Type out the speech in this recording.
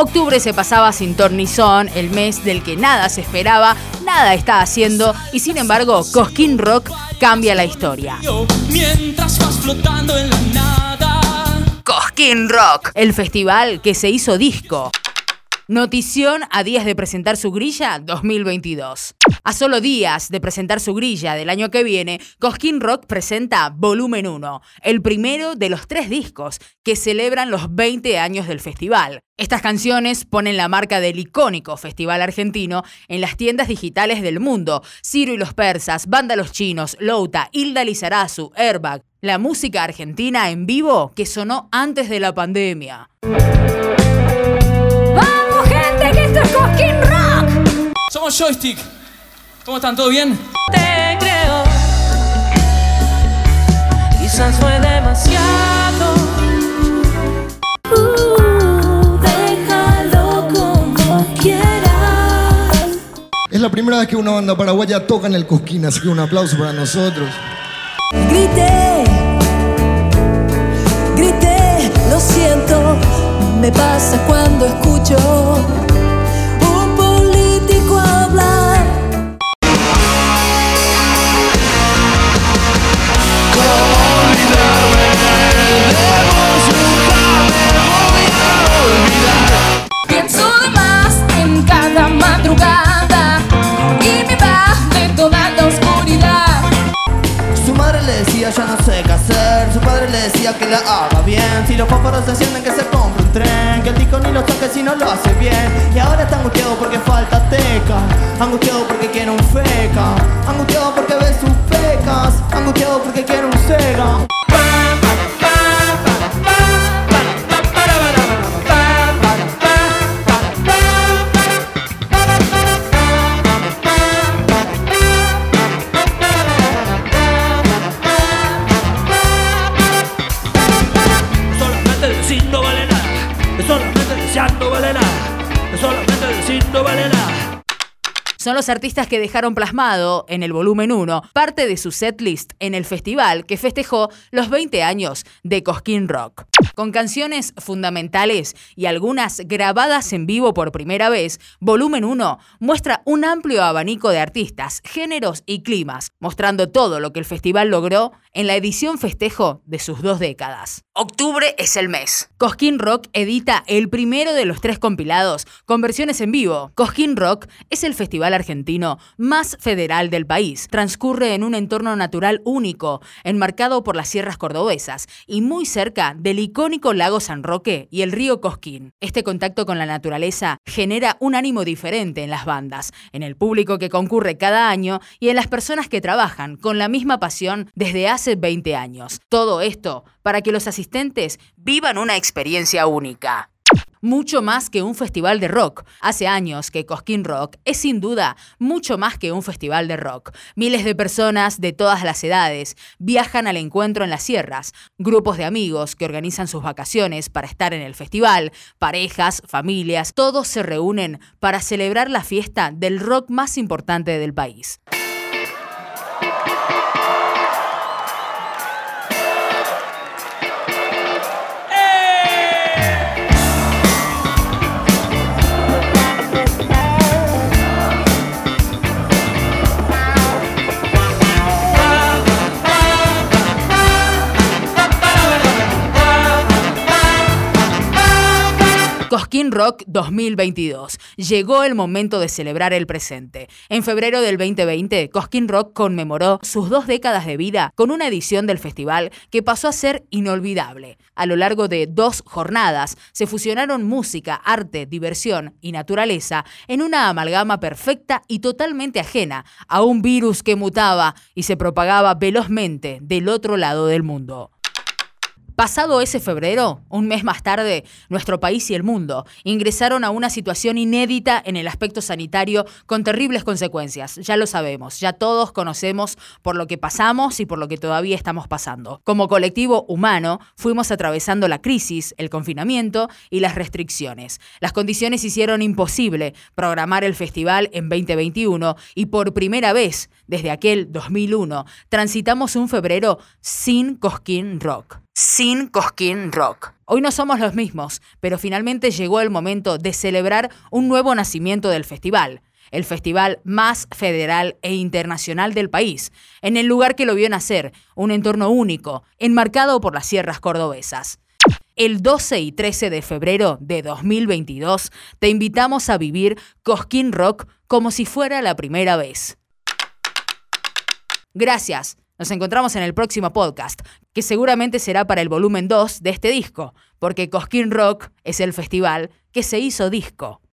Octubre se pasaba sin tornizón, el mes del que nada se esperaba, nada está haciendo y sin embargo Cosquín Rock cambia la historia. Mientras vas flotando en la nada. Cosquín Rock, el festival que se hizo disco. Notición a días de presentar su grilla 2022. A solo días de presentar su grilla del año que viene, Cosquín Rock presenta Volumen 1, el primero de los tres discos que celebran los 20 años del festival. Estas canciones ponen la marca del icónico festival argentino en las tiendas digitales del mundo. Ciro y los persas, Banda Los Chinos, Louta, Hilda Lizarazu, Airbag. La música argentina en vivo que sonó antes de la pandemia. Somos Joystick. ¿Cómo están? ¿Todo bien? Te creo. Quizás fue demasiado. Uh, déjalo como quieras. Es la primera vez que una banda paraguaya toca en el Cosquín, así que un aplauso para nosotros. Grité, grité, lo siento, me pasa cuando escucho que la haga bien. Si los fósforos se encienden que se compre un tren Que el disco ni lo toque si no lo hace bien. Y ahora está angustiado porque falta teca Angustiado porque quiere un feca son los artistas que dejaron plasmado en el volumen 1 parte de su setlist en el festival que festejó los 20 años de Cosquín Rock. Con canciones fundamentales y algunas grabadas en vivo por primera vez, Volumen 1 muestra un amplio abanico de artistas, géneros y climas, mostrando todo lo que el festival logró en la edición festejo de sus dos décadas. Octubre es el mes. Cosquín Rock edita el primero de los tres compilados con versiones en vivo. Cosquín Rock es el festival argentino más federal del país. Transcurre en un entorno natural único, enmarcado por las sierras cordobesas y muy cerca del icónico lago San Roque y el río Cosquín. Este contacto con la naturaleza genera un ánimo diferente en las bandas, en el público que concurre cada año y en las personas que trabajan con la misma pasión desde hace 20 años. Todo esto para que los asistentes vivan una experiencia única mucho más que un festival de rock. Hace años que Cosquín Rock es sin duda mucho más que un festival de rock. Miles de personas de todas las edades viajan al encuentro en las sierras, grupos de amigos que organizan sus vacaciones para estar en el festival, parejas, familias, todos se reúnen para celebrar la fiesta del rock más importante del país. Cosquín Rock 2022. Llegó el momento de celebrar el presente. En febrero del 2020, Cosquín Rock conmemoró sus dos décadas de vida con una edición del festival que pasó a ser inolvidable. A lo largo de dos jornadas se fusionaron música, arte, diversión y naturaleza en una amalgama perfecta y totalmente ajena a un virus que mutaba y se propagaba velozmente del otro lado del mundo. Pasado ese febrero, un mes más tarde, nuestro país y el mundo ingresaron a una situación inédita en el aspecto sanitario con terribles consecuencias. Ya lo sabemos, ya todos conocemos por lo que pasamos y por lo que todavía estamos pasando. Como colectivo humano, fuimos atravesando la crisis, el confinamiento y las restricciones. Las condiciones hicieron imposible programar el festival en 2021 y por primera vez desde aquel 2001 transitamos un febrero sin Cosquín Rock. Sin Cosquín Rock. Hoy no somos los mismos, pero finalmente llegó el momento de celebrar un nuevo nacimiento del festival, el festival más federal e internacional del país, en el lugar que lo vio nacer, un entorno único, enmarcado por las sierras cordobesas. El 12 y 13 de febrero de 2022 te invitamos a vivir Cosquín Rock como si fuera la primera vez. Gracias. Nos encontramos en el próximo podcast, que seguramente será para el volumen 2 de este disco, porque Cosquín Rock es el festival que se hizo disco.